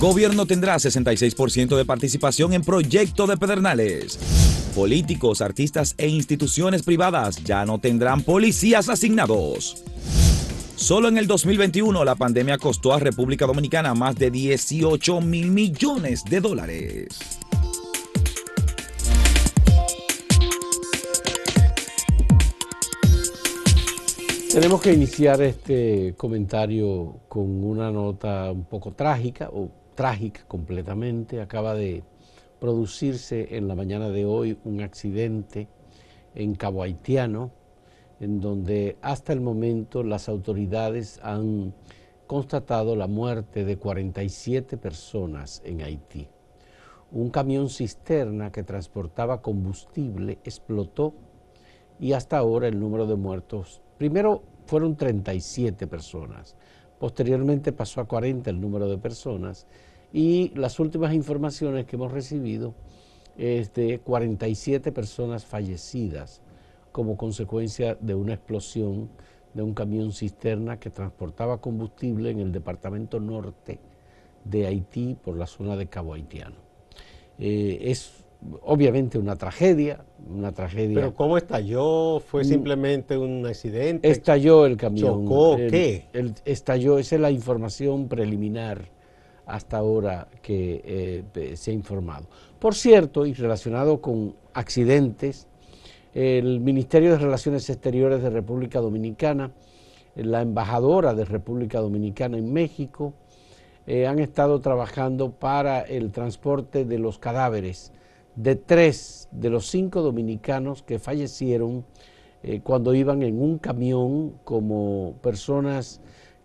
Gobierno tendrá 66% de participación en proyecto de Pedernales. Políticos, artistas e instituciones privadas ya no tendrán policías asignados. Solo en el 2021 la pandemia costó a República Dominicana más de 18 mil millones de dólares. Tenemos que iniciar este comentario con una nota un poco trágica, o trágica completamente. Acaba de producirse en la mañana de hoy un accidente en Cabo Haitiano, en donde hasta el momento las autoridades han constatado la muerte de 47 personas en Haití. Un camión cisterna que transportaba combustible explotó y hasta ahora el número de muertos, primero fueron 37 personas, posteriormente pasó a 40 el número de personas y las últimas informaciones que hemos recibido es de 47 personas fallecidas como consecuencia de una explosión de un camión cisterna que transportaba combustible en el departamento norte de Haití por la zona de Cabo Haitiano. Eh, es obviamente una tragedia, una tragedia. Pero ¿cómo estalló? ¿Fue mm. simplemente un accidente? Estalló el camión. ¿Chocó? ¿Qué? estalló, esa es la información preliminar hasta ahora que eh, se ha informado. Por cierto, y relacionado con accidentes, el Ministerio de Relaciones Exteriores de República Dominicana, la embajadora de República Dominicana en México, eh, han estado trabajando para el transporte de los cadáveres de tres de los cinco dominicanos que fallecieron eh, cuando iban en un camión como personas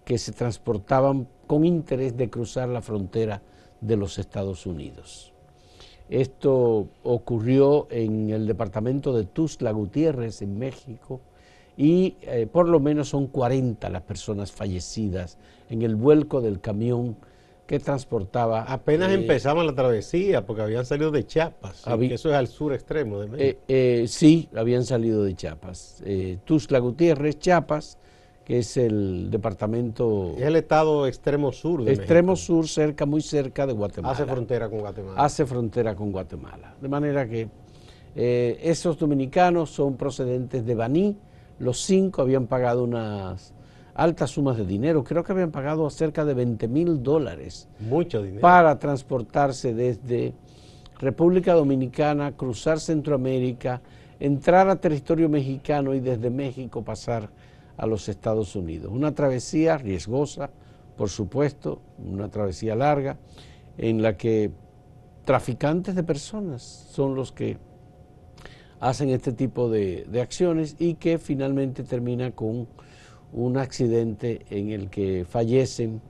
que se transportaban con interés de cruzar la frontera de los Estados Unidos. Esto ocurrió en el departamento de Tuzla Gutiérrez, en México, y eh, por lo menos son 40 las personas fallecidas en el vuelco del camión que transportaba. Apenas eh, empezaban la travesía, porque habían salido de Chiapas, eso es al sur extremo de México. Eh, sí, habían salido de Chiapas. Tuzla Gutiérrez, Chiapas, que es el departamento... Es el estado extremo sur de Extremo sur, cerca, muy cerca de Guatemala. Hace frontera con Guatemala. Hace frontera con Guatemala. De manera que eh, esos dominicanos son procedentes de Baní. Los cinco habían pagado unas altas sumas de dinero. Creo que habían pagado cerca de 20 mil dólares. Mucho dinero. Para transportarse desde República Dominicana, cruzar Centroamérica, entrar a territorio mexicano y desde México pasar a los Estados Unidos. Una travesía riesgosa, por supuesto, una travesía larga, en la que traficantes de personas son los que hacen este tipo de, acciones y que finalmente termina con un accidente en el que fallecen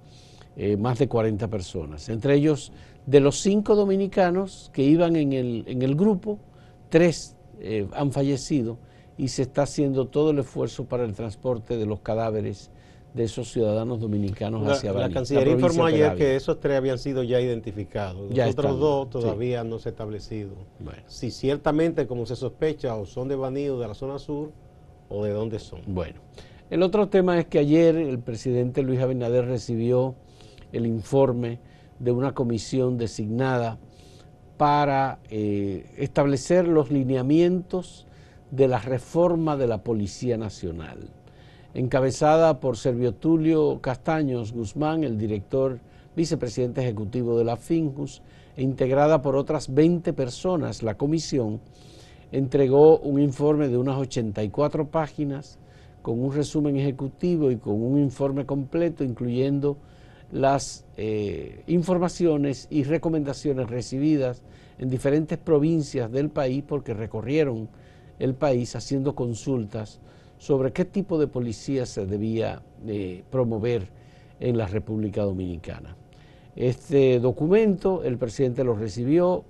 eh, más de 40 personas. Entre ellos, de los cinco dominicanos que iban en el, en el grupo, tres eh, han fallecido y se está haciendo todo el esfuerzo para el transporte de los cadáveres de esos ciudadanos dominicanos hacia Bali. La Cancillería informó ayer que esos tres habían sido ya identificados. Los otros dos todavía no se ha establecido. Si ciertamente, como se sospecha, o son de Baní o de la zona sur, o de dónde son. Bueno, el otro tema es que ayer el presidente Luis Abinader recibió el informe de una comisión designada para eh, establecer los lineamientos de la reforma de la Policía Nacional, encabezada por Servio Tulio Castaños Guzmán, el director vicepresidente ejecutivo de la FINJUS, e integrada por otras 20 personas. La comisión entregó un informe de unas 84 páginas con un resumen ejecutivo y con un informe completo, incluyendo las eh, informaciones y recomendaciones recibidas en diferentes provincias del país porque recorrieron el país haciendo consultas sobre qué tipo de policía se debía eh, promover en la República Dominicana. Este documento, el presidente lo recibió,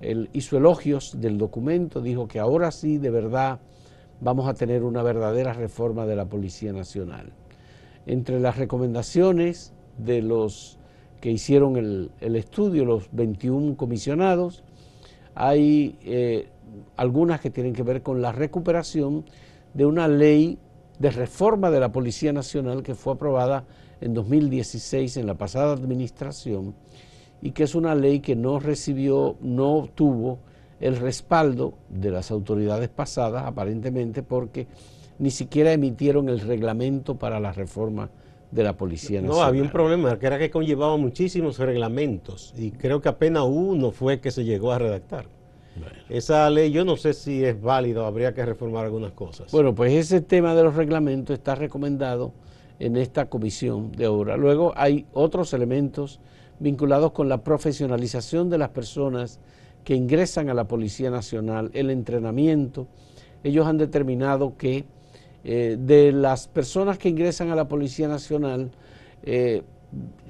él hizo elogios del documento, dijo que ahora sí, de verdad, vamos a tener una verdadera reforma de la Policía Nacional. Entre las recomendaciones de los que hicieron el, estudio, los 21 comisionados, hay eh, algunas que tienen que ver con la recuperación de una ley de reforma de la Policía Nacional que fue aprobada en 2016 en la pasada administración y que es una ley que no recibió, no tuvo el respaldo de las autoridades pasadas, aparentemente porque ni siquiera emitieron el reglamento para la reforma de la Policía Nacional. No, había un problema, que era que conllevaba muchísimos reglamentos y creo que apenas uno fue que se llegó a redactar. Esa ley yo no sé si es válida, habría que reformar algunas cosas. Bueno, pues ese tema de los reglamentos está recomendado en esta comisión de obra. Luego hay otros elementos vinculados con la profesionalización de las personas que ingresan a la Policía Nacional, el entrenamiento. Ellos han determinado que eh, de las personas que ingresan a la Policía Nacional, eh,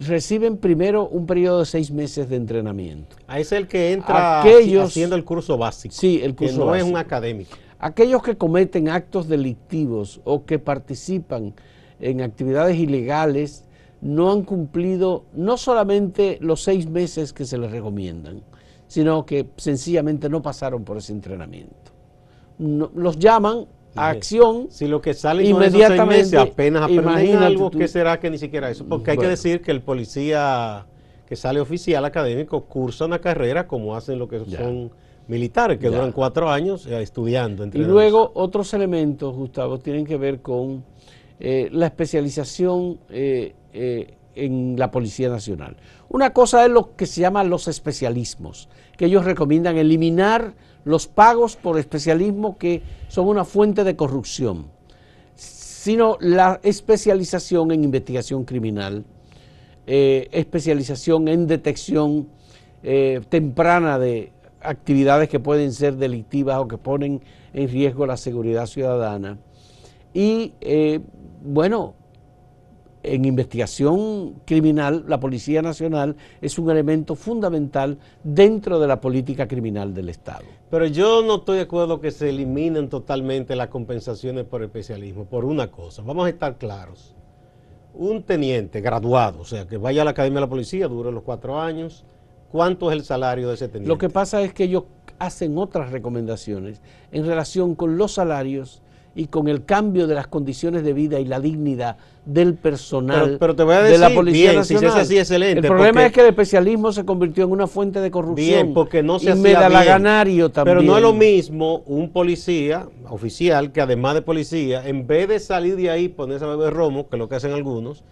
reciben primero un periodo de seis meses de entrenamiento. Ah, es el que entra haciendo el curso básico. Sí, el curso que no es un académico. Aquellos que cometen actos delictivos o que participan en actividades ilegales no han cumplido no solamente los seis meses que se les recomiendan, sino que sencillamente no pasaron por ese entrenamiento. los llaman a acción. Si lo que sale inmediatamente esos seis apenas aprenden algo, ¿qué será que ni siquiera eso? Porque hay que decir que el policía que sale oficial académico cursa una carrera como hacen lo que son militares, que duran cuatro años eh, estudiando. Y luego otros elementos, Gustavo, tienen que ver con eh, la especialización eh, en la Policía Nacional. Una cosa es lo que se llama los especialismos, que ellos recomiendan eliminar los pagos por especialismo que son una fuente de corrupción, sino la especialización en investigación criminal, eh, especialización en detección eh, temprana de actividades que pueden ser delictivas o que ponen en riesgo la seguridad ciudadana. Y eh, bueno, en investigación criminal, la Policía Nacional es un elemento fundamental dentro de la política criminal del Estado. Pero yo no estoy de acuerdo que se eliminen totalmente las compensaciones por especialismo, por una cosa, vamos a estar claros. Un teniente graduado, o sea, que vaya a la Academia de la Policía, dure los cuatro años, ¿cuánto es el salario de ese teniente? Lo que pasa es que ellos hacen otras recomendaciones en relación con los salarios y con el cambio de las condiciones de vida y la dignidad del personal pero, te voy a decir, de la Policía bien, Nacional. Si es así, excelente. El problema es que el especialismo se convirtió en una fuente de corrupción. Bien, porque no se y también. Pero no es lo mismo un policía oficial que además de policía, en vez de salir de ahí, ponerse a beber romo, que es lo que hacen algunos,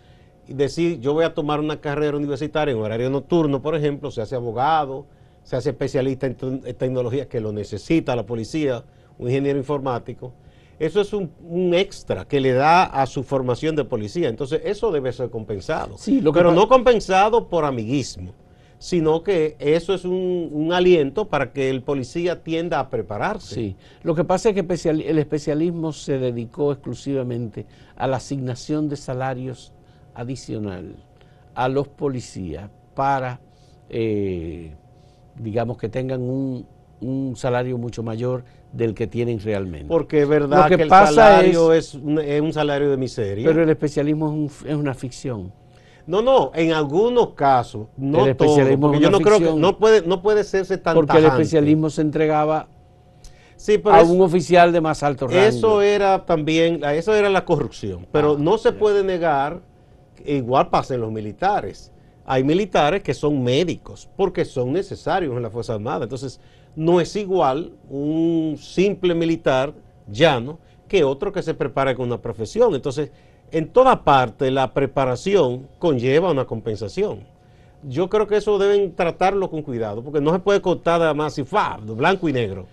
y decir, yo voy a tomar una carrera universitaria en horario nocturno, por ejemplo, se hace abogado, se hace especialista en tecnología que lo necesita la policía, un ingeniero informático eso es un, extra que le da a su formación de policía. Entonces, eso debe ser compensado. Sí, Pero no compensado por amiguismo, sino que eso es un, aliento para que el policía tienda a prepararse. Sí, lo que pasa es que el especialismo se dedicó exclusivamente a la asignación de salarios adicional a los policías para, eh, digamos, que tengan un, un salario mucho mayor del que tienen realmente. Porque es verdad que, el salario es, un, salario de miseria. Pero el especialismo es, una ficción. No, no, en algunos casos, no el todo, porque yo no creo que no puede, no puede serse tan Porque el especialismo se entregaba a un oficial de más alto rango. Eso era también, eso era la corrupción, pero ah, no se puede negar, igual pasa en los militares. Hay militares que son médicos, porque son necesarios en la Fuerza Armada. Entonces, no es igual un simple militar llano que otro que se prepara con una profesión. Entonces, en toda parte la preparación conlleva una compensación. Yo creo que eso deben tratarlo con cuidado, porque no se puede cortar además y fa, blanco y negro.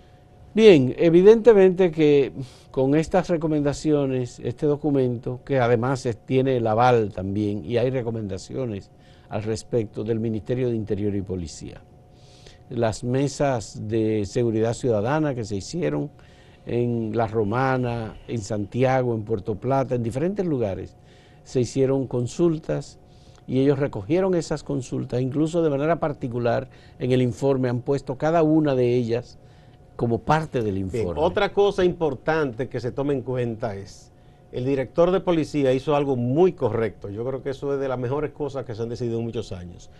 Bien, evidentemente que con estas recomendaciones, este documento, que además tiene el aval también, y hay recomendaciones al respecto del Ministerio de Interior y Policía las mesas de seguridad ciudadana que se hicieron en La Romana, en Santiago, en Puerto Plata, en diferentes lugares. Se hicieron consultas y ellos recogieron esas consultas, incluso de manera particular en el informe han puesto cada una de ellas como parte del informe. otra cosa importante que se tome en cuenta es, el director de policía hizo algo muy correcto, yo creo que eso es de las mejores cosas que se han decidido en muchos años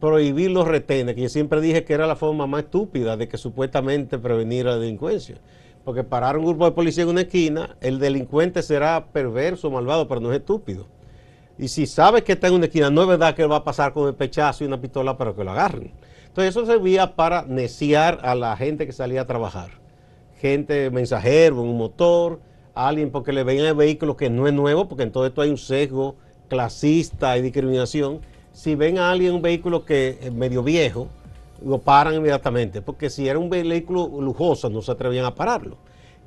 prohibir los retenes, que yo siempre dije que era la forma más estúpida de que supuestamente prevenir la delincuencia. Porque parar un grupo de policía en una esquina, el delincuente será perverso, malvado, pero no es estúpido. Y si sabe que está en una esquina, no es verdad que va a pasar con el pechazo y una pistola para que lo agarren. Entonces eso servía para neciar a la gente que salía a trabajar. Gente mensajero, un motor, alguien porque le ven el vehículo que no es nuevo, porque en todo esto hay un sesgo clasista y discriminación. Si ven a alguien un vehículo que es medio viejo, lo paran inmediatamente, porque si era un vehículo lujoso no se atrevían a pararlo,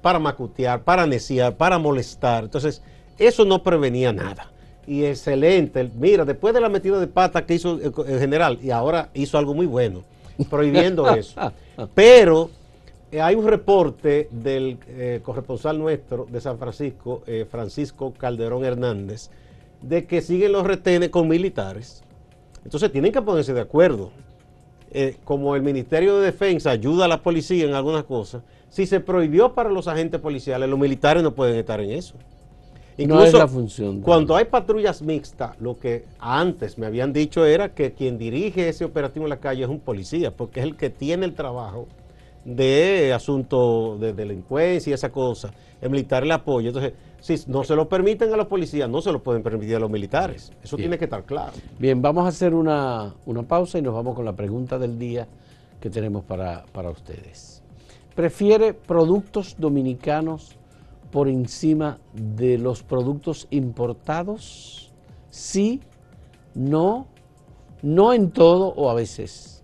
para macutear, para neciar, para molestar. Entonces, eso no prevenía nada. Y excelente, mira, después de la metida de pata que hizo el general, y ahora hizo algo muy bueno, prohibiendo eso. Pero eh, hay un reporte del eh, corresponsal nuestro de San Francisco, eh, Francisco Calderón Hernández, de que siguen los retenes con militares. Entonces tienen que ponerse de acuerdo. como el Ministerio de Defensa ayuda a la policía en algunas cosas, si se prohibió para los agentes policiales, los militares no pueden estar en eso. Incluso no es la función. Cuando hay patrullas mixtas, lo que antes me habían dicho era que quien dirige ese operativo en la calle es un policía, porque es el que tiene el trabajo de asuntos de delincuencia y esa cosa. El militar le apoya. Entonces, si no se lo permiten a los policías, no se lo pueden permitir a los militares. Eso tiene que estar claro. Bien, vamos a hacer una, pausa y nos vamos con la pregunta del día que tenemos para, para ustedes. ¿Prefiere productos dominicanos por encima de los productos importados? Sí, no, no en todo o a veces.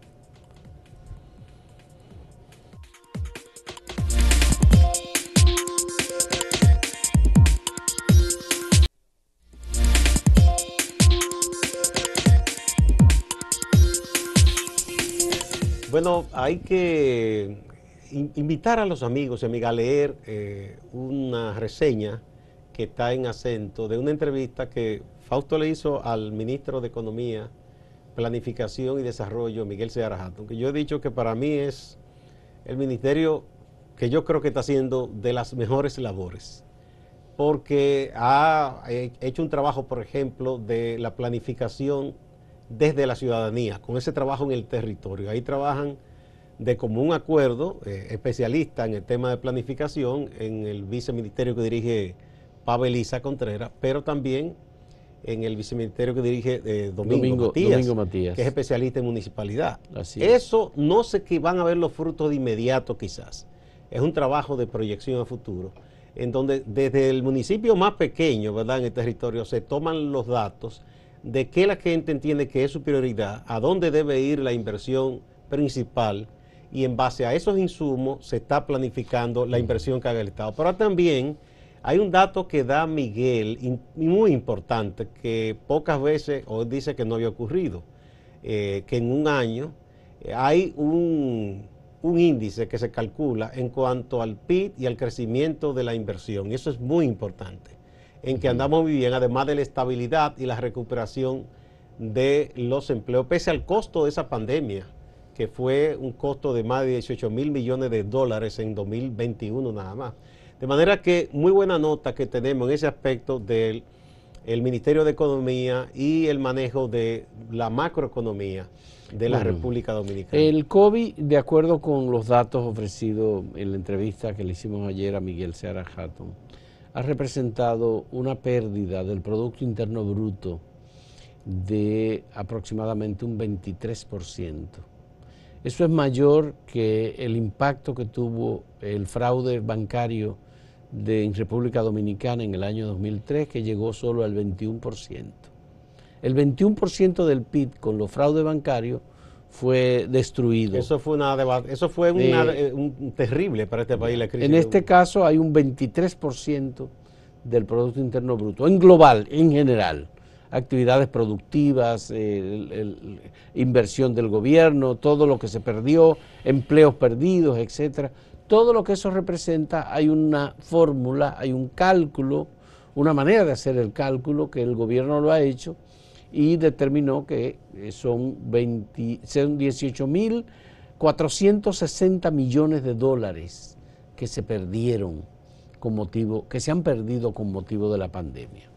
Bueno, hay que invitar a los amigos y amigas a leer eh, una reseña que está en acento de una entrevista que Fausto le hizo al ministro de Economía, Planificación y Desarrollo, Miguel Seara Hatton, que yo he dicho que para mí es el ministerio que yo creo que está haciendo de las mejores labores, porque ha hecho un trabajo, por ejemplo, de la planificación desde la ciudadanía, con ese trabajo en el territorio. Ahí trabajan de común acuerdo eh, especialistas en el tema de planificación en el viceministerio que dirige Pavel Isa Contreras, pero también en el viceministerio que dirige eh, Domingo, Matías, que es especialista en municipalidad. Eso no sé que van a ver los frutos de inmediato quizás. Es un trabajo de proyección a futuro, en donde desde el municipio más pequeño, ¿verdad?, en el territorio, se toman los datos de qué la gente entiende que es su prioridad, a dónde debe ir la inversión principal y en base a esos insumos se está planificando la inversión que haga el Estado. Pero también hay un dato que da Miguel muy importante que pocas veces o dice que no había ocurrido, eh, que en un año eh, hay un, un índice que se calcula en cuanto al PIB y al crecimiento de la inversión. Y eso es muy importante en que andamos viviendo, además de la estabilidad y la recuperación de los empleos, pese al costo de esa pandemia, que fue un costo de más de 18 mil millones de dólares en 2021 nada más. De manera que muy buena nota que tenemos en ese aspecto del Ministerio de Economía y el manejo de la macroeconomía de la República Dominicana. El COVID, de acuerdo con los datos ofrecidos en la entrevista que le hicimos ayer a Miguel Seara Hatton, ha representado una pérdida del Producto Interno Bruto de aproximadamente un 23%. Eso es mayor que el impacto que tuvo el fraude bancario de, República Dominicana en el año 2003, que llegó solo al 21%. El 21% del PIB con los fraudes bancarios fue destruido. Eso fue, una eso fue eh, un terrible para este país la crisis. En este caso hay un 23% del Producto Interno Bruto, en global, en general. Actividades productivas, inversión del gobierno, todo lo que se perdió, empleos perdidos, etcétera. Todo lo que eso representa, hay una fórmula, hay un cálculo, una manera de hacer el cálculo que el gobierno lo ha hecho y determinó que eh, son, 20, son 18.460 millones de dólares que se perdieron con motivo, que se han perdido con motivo de la pandemia.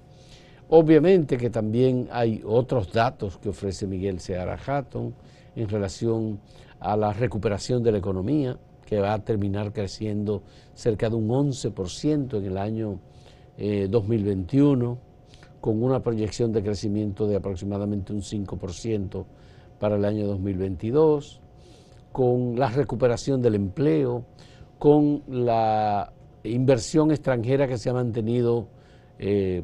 Obviamente que también hay otros datos que ofrece Miguel Seara Hatton en relación a la recuperación de la economía, que va a terminar creciendo cerca de un 11% en el año 2021 eh, con una proyección de crecimiento de aproximadamente un 5% para el año 2022, con la recuperación del empleo, con la inversión extranjera que se ha mantenido eh,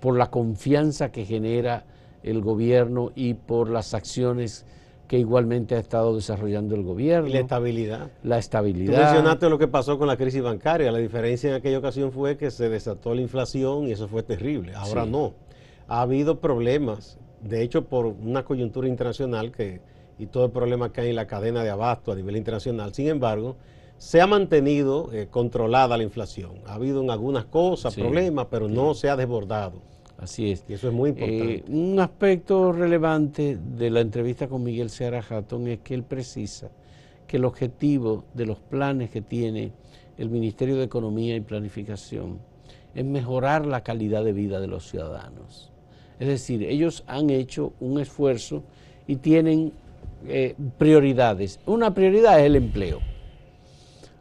por la confianza que genera el gobierno y por las acciones que igualmente ha estado desarrollando el gobierno. Y la estabilidad. La estabilidad. Tú mencionaste lo que pasó con la crisis bancaria. La diferencia en aquella ocasión fue que se desató la inflación y eso fue terrible. Ahora no. Ha habido problemas, de hecho, por una coyuntura internacional que, y todo el problema que hay en la cadena de abasto a nivel internacional. Sin embargo, se ha mantenido eh, controlada la inflación. Ha habido en algunas cosas problemas, pero no se ha desbordado. Así es. Y eso es muy importante. Eh, un aspecto relevante de la entrevista con Miguel Seara Hatton es que él precisa que el objetivo de los planes que tiene el Ministerio de Economía y Planificación es mejorar la calidad de vida de los ciudadanos. Es decir, ellos han hecho un esfuerzo y tienen eh, prioridades. Una prioridad es el empleo.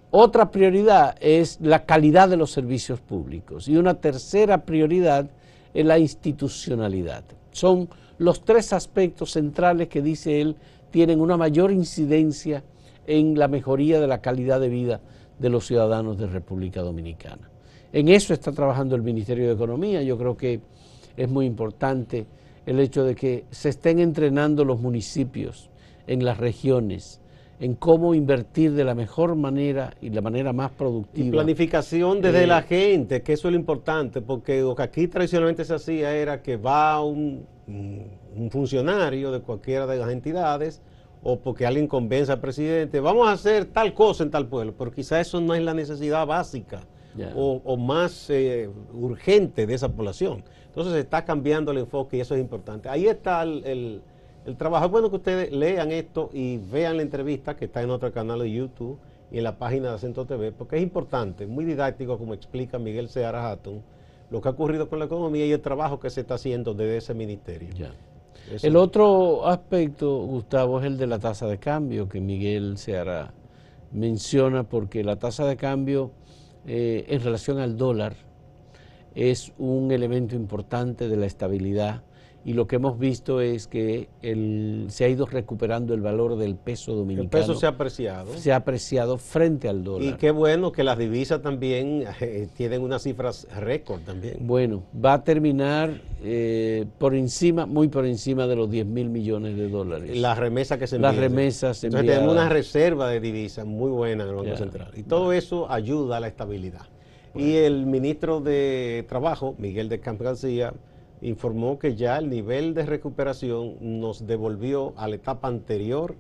Otra prioridad es la calidad de los servicios públicos. Y una tercera prioridad en la institucionalidad. Son los tres aspectos centrales que dice él tienen una mayor incidencia en la mejoría de la calidad de vida de los ciudadanos de República Dominicana. En eso está trabajando el Ministerio de Economía. Yo creo que es muy importante el hecho de que se estén entrenando los municipios en las regiones en cómo invertir de la mejor manera y la manera más productiva. Y planificación desde eh, la gente, que eso es lo importante, porque lo que aquí tradicionalmente se hacía era que va un, un funcionario de cualquiera de las entidades o porque alguien convence al presidente, vamos a hacer tal cosa en tal pueblo, pero quizá eso no es la necesidad básica o, más eh, urgente de esa población. Entonces se está cambiando el enfoque y eso es importante. Ahí está el el trabajo. Es bueno que ustedes lean esto y vean la entrevista que está en otro canal de YouTube y en la página de Acento TV, porque es importante, muy didáctico, como explica Miguel Seara Hatton, lo que ha ocurrido con la economía y el trabajo que se está haciendo desde ese ministerio. El otro aspecto, Gustavo, es el de la tasa de cambio que Miguel Seara menciona, porque la tasa de cambio eh, en relación al dólar es un elemento importante de la estabilidad y lo que hemos visto es que se ha ido recuperando el valor del peso dominicano. El peso se ha apreciado. Se ha apreciado frente al dólar. Y qué bueno que las divisas también eh, tienen unas cifras récord también. Bueno, va a terminar eh, por encima, muy por encima de los 10 mil millones de dólares. Las remesas que se envían. Las remesas se Entonces tenemos una reserva de divisas muy buena en el Banco Central. Y todo eso ayuda a la estabilidad. Y el ministro de Trabajo, Miguel de Camp García, informó que ya el nivel de recuperación nos devolvió a la etapa anterior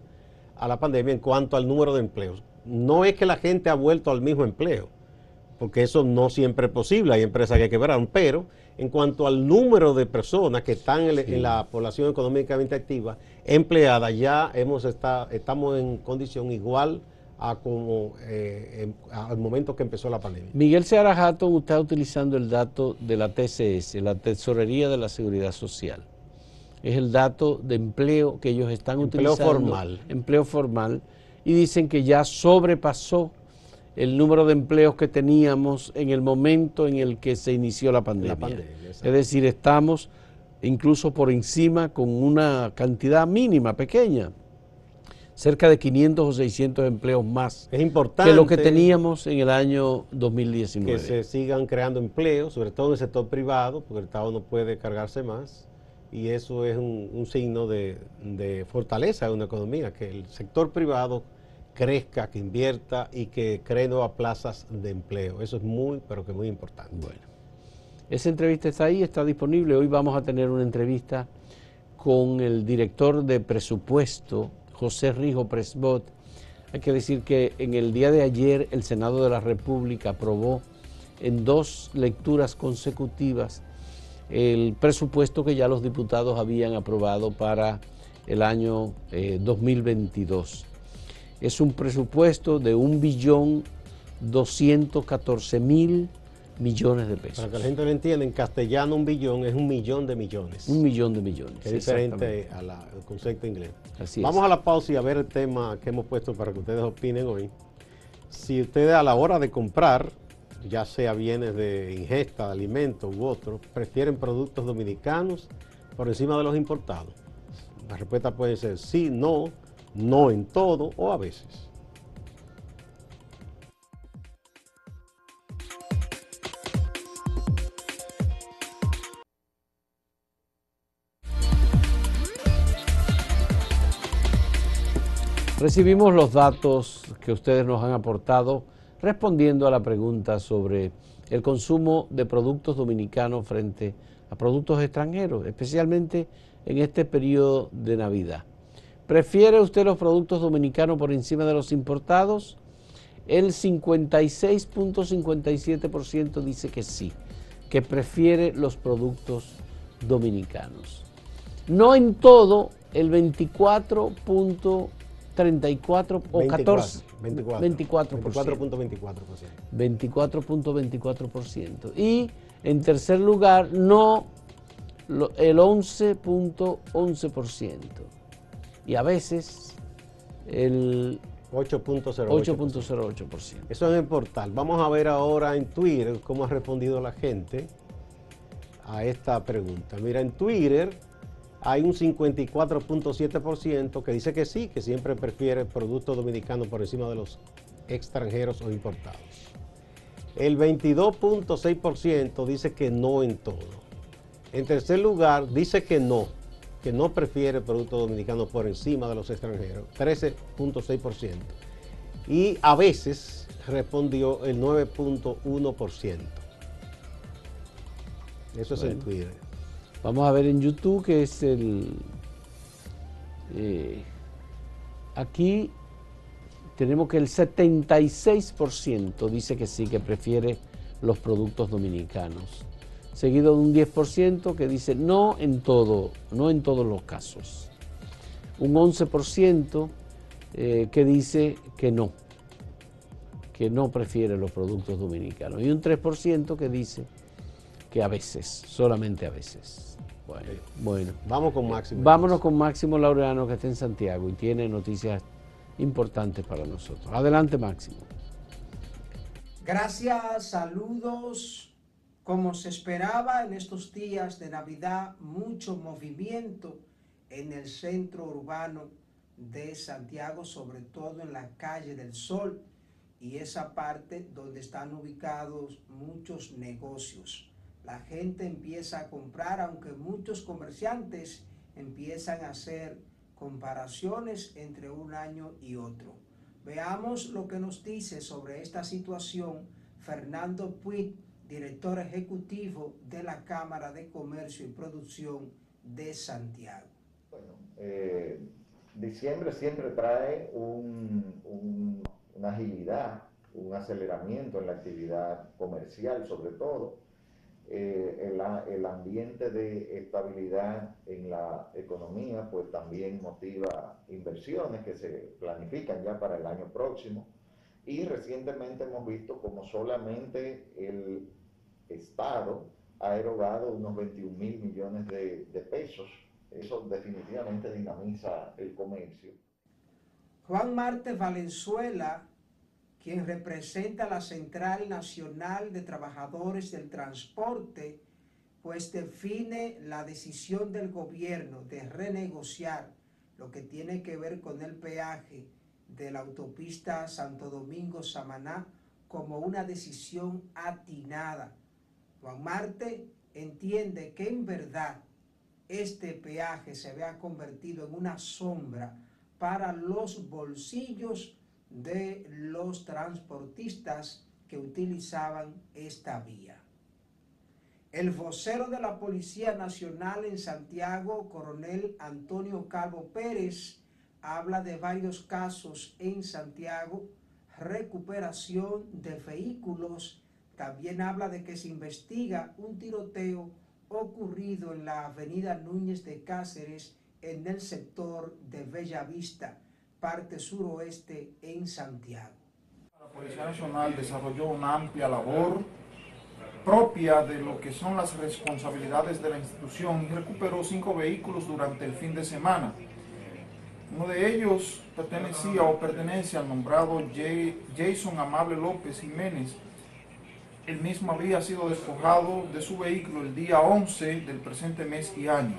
a la pandemia en cuanto al número de empleos. No es que la gente ha vuelto al mismo empleo, porque eso no siempre es posible, hay empresas que quebraron, pero en cuanto al número de personas que están en, la población económicamente activa, empleada, ya hemos estamos en condición igual a como eh, al momento que empezó la pandemia. Miguel Seara Hatton está utilizando el dato de la TCS, la Tesorería de la Seguridad Social. Es el dato de empleo que ellos están utilizando. Empleo formal. Empleo formal. Y dicen que ya sobrepasó el número de empleos que teníamos en el momento en el que se inició la pandemia. es decir, estamos incluso por encima con una cantidad mínima, pequeña, cerca de 500 o 600 empleos más es importante que lo que teníamos en el año 2019. Que se sigan creando empleos, sobre todo en el sector privado, porque el Estado no puede cargarse más, y eso es un, signo de, fortaleza de una economía, que el sector privado crezca, que invierta y que cree nuevas plazas de empleo. Eso es muy, pero que muy importante. Bueno, esa entrevista está ahí, está disponible. Hoy vamos a tener una entrevista con el director de presupuesto José Rijo Presbot. Hay que decir que en el día de ayer el Senado de la República aprobó en dos lecturas consecutivas el presupuesto que ya los diputados habían aprobado para el año 2022. Eh, es un presupuesto de un billón 214 mil millones de pesos. Para que la gente lo entienda, en castellano un billón es un millón de millones. Un millón de millones. Es diferente al concepto inglés. Vamos a la pausa y a ver el tema que hemos puesto para que ustedes opinen hoy. Si ustedes a la hora de comprar ya sea bienes de ingesta, de alimentos u otros, prefieren productos dominicanos por encima de los importados? La respuesta puede ser sí, no, no en todo o a veces. Recibimos los datos que ustedes nos han aportado respondiendo a la pregunta sobre el consumo de productos dominicanos frente a productos extranjeros, especialmente en este periodo de Navidad. ¿Prefiere usted los productos dominicanos por encima de los importados? El 56.57% dice que sí, que prefiere los productos dominicanos. No en todo, el 24. 34 o 14. 24. 24.24%. 24.24%. Y en tercer lugar, no el 11.11%. Y a veces el 8.08%. Eso en el portal. Vamos a ver ahora en Twitter cómo ha respondido la gente a esta pregunta. Mira, en Twitter hay un 54.7% que dice que sí, que siempre prefiere productos dominicanos por encima de los extranjeros o importados. El 22.6% dice que no en todo. En tercer lugar, dice que no, que no prefiere productos dominicanos por encima de los extranjeros, 13.6%. Y a veces respondió el 9.1%. Eso es en Twitter. Vamos a ver en YouTube que es el... Eh, aquí tenemos que el 76% dice que sí, que prefiere los productos dominicanos. Seguido de un 10% que dice no en todo, no en todos los casos. Un 11% eh, que dice que no, que no prefiere los productos dominicanos. Y un 3% que dice que a veces, solamente a veces. Bueno, vamos con Máximo. Vámonos con Máximo Laureano que está en Santiago y tiene noticias importantes para nosotros. Adelante, Máximo. Gracias, saludos. Como se esperaba en estos días de Navidad, mucho movimiento en el centro urbano de Santiago, sobre todo en la calle del Sol y esa parte donde están ubicados muchos negocios la gente empieza a comprar, aunque muchos comerciantes empiezan a hacer comparaciones entre un año y otro. Veamos lo que nos dice sobre esta situación Fernando Puig, director ejecutivo de la Cámara de Comercio y Producción de Santiago. Bueno, eh, diciembre siempre trae una agilidad, un aceleramiento en la actividad comercial sobre todo eh, el, ambiente de estabilidad en la economía, pues también motiva inversiones que se planifican ya para el año próximo. Y recientemente hemos visto como solamente el Estado ha erogado unos 21 mil millones de, de pesos. Eso definitivamente dinamiza el comercio. Juan Marte Valenzuela quien representa la Central Nacional de Trabajadores del Transporte, pues define la decisión del gobierno de renegociar lo que tiene que ver con el peaje de la autopista Santo Domingo-Samaná como una decisión atinada. Juan Marte entiende que en verdad este peaje se vea convertido en una sombra para los bolsillos de los transportistas que utilizaban esta vía. El vocero de la Policía Nacional en Santiago, coronel Antonio Calvo Pérez, habla de varios casos en Santiago, recuperación de vehículos, también habla de que se investiga un tiroteo ocurrido en la avenida Núñez de Cáceres en el sector de Bellavista parte suroeste en Santiago. La Policía Nacional desarrolló una amplia labor propia de lo que son las responsabilidades de la institución y recuperó cinco vehículos durante el fin de semana. Uno de ellos pertenecía o pertenece al nombrado Jason Amable López Jiménez, el mismo había sido despojado de su vehículo el día 11 del presente mes y año.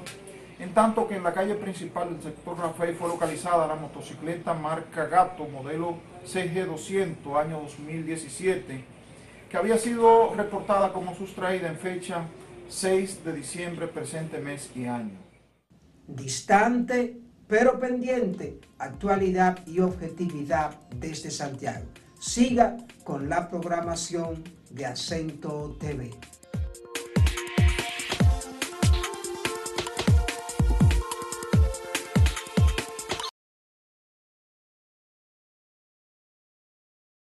En tanto que en la calle principal del sector Rafael fue localizada la motocicleta marca Gato modelo CG200 año 2017 que había sido reportada como sustraída en fecha 6 de diciembre presente mes y año. Distante pero pendiente, actualidad y objetividad desde Santiago. Siga con la programación de Acento TV.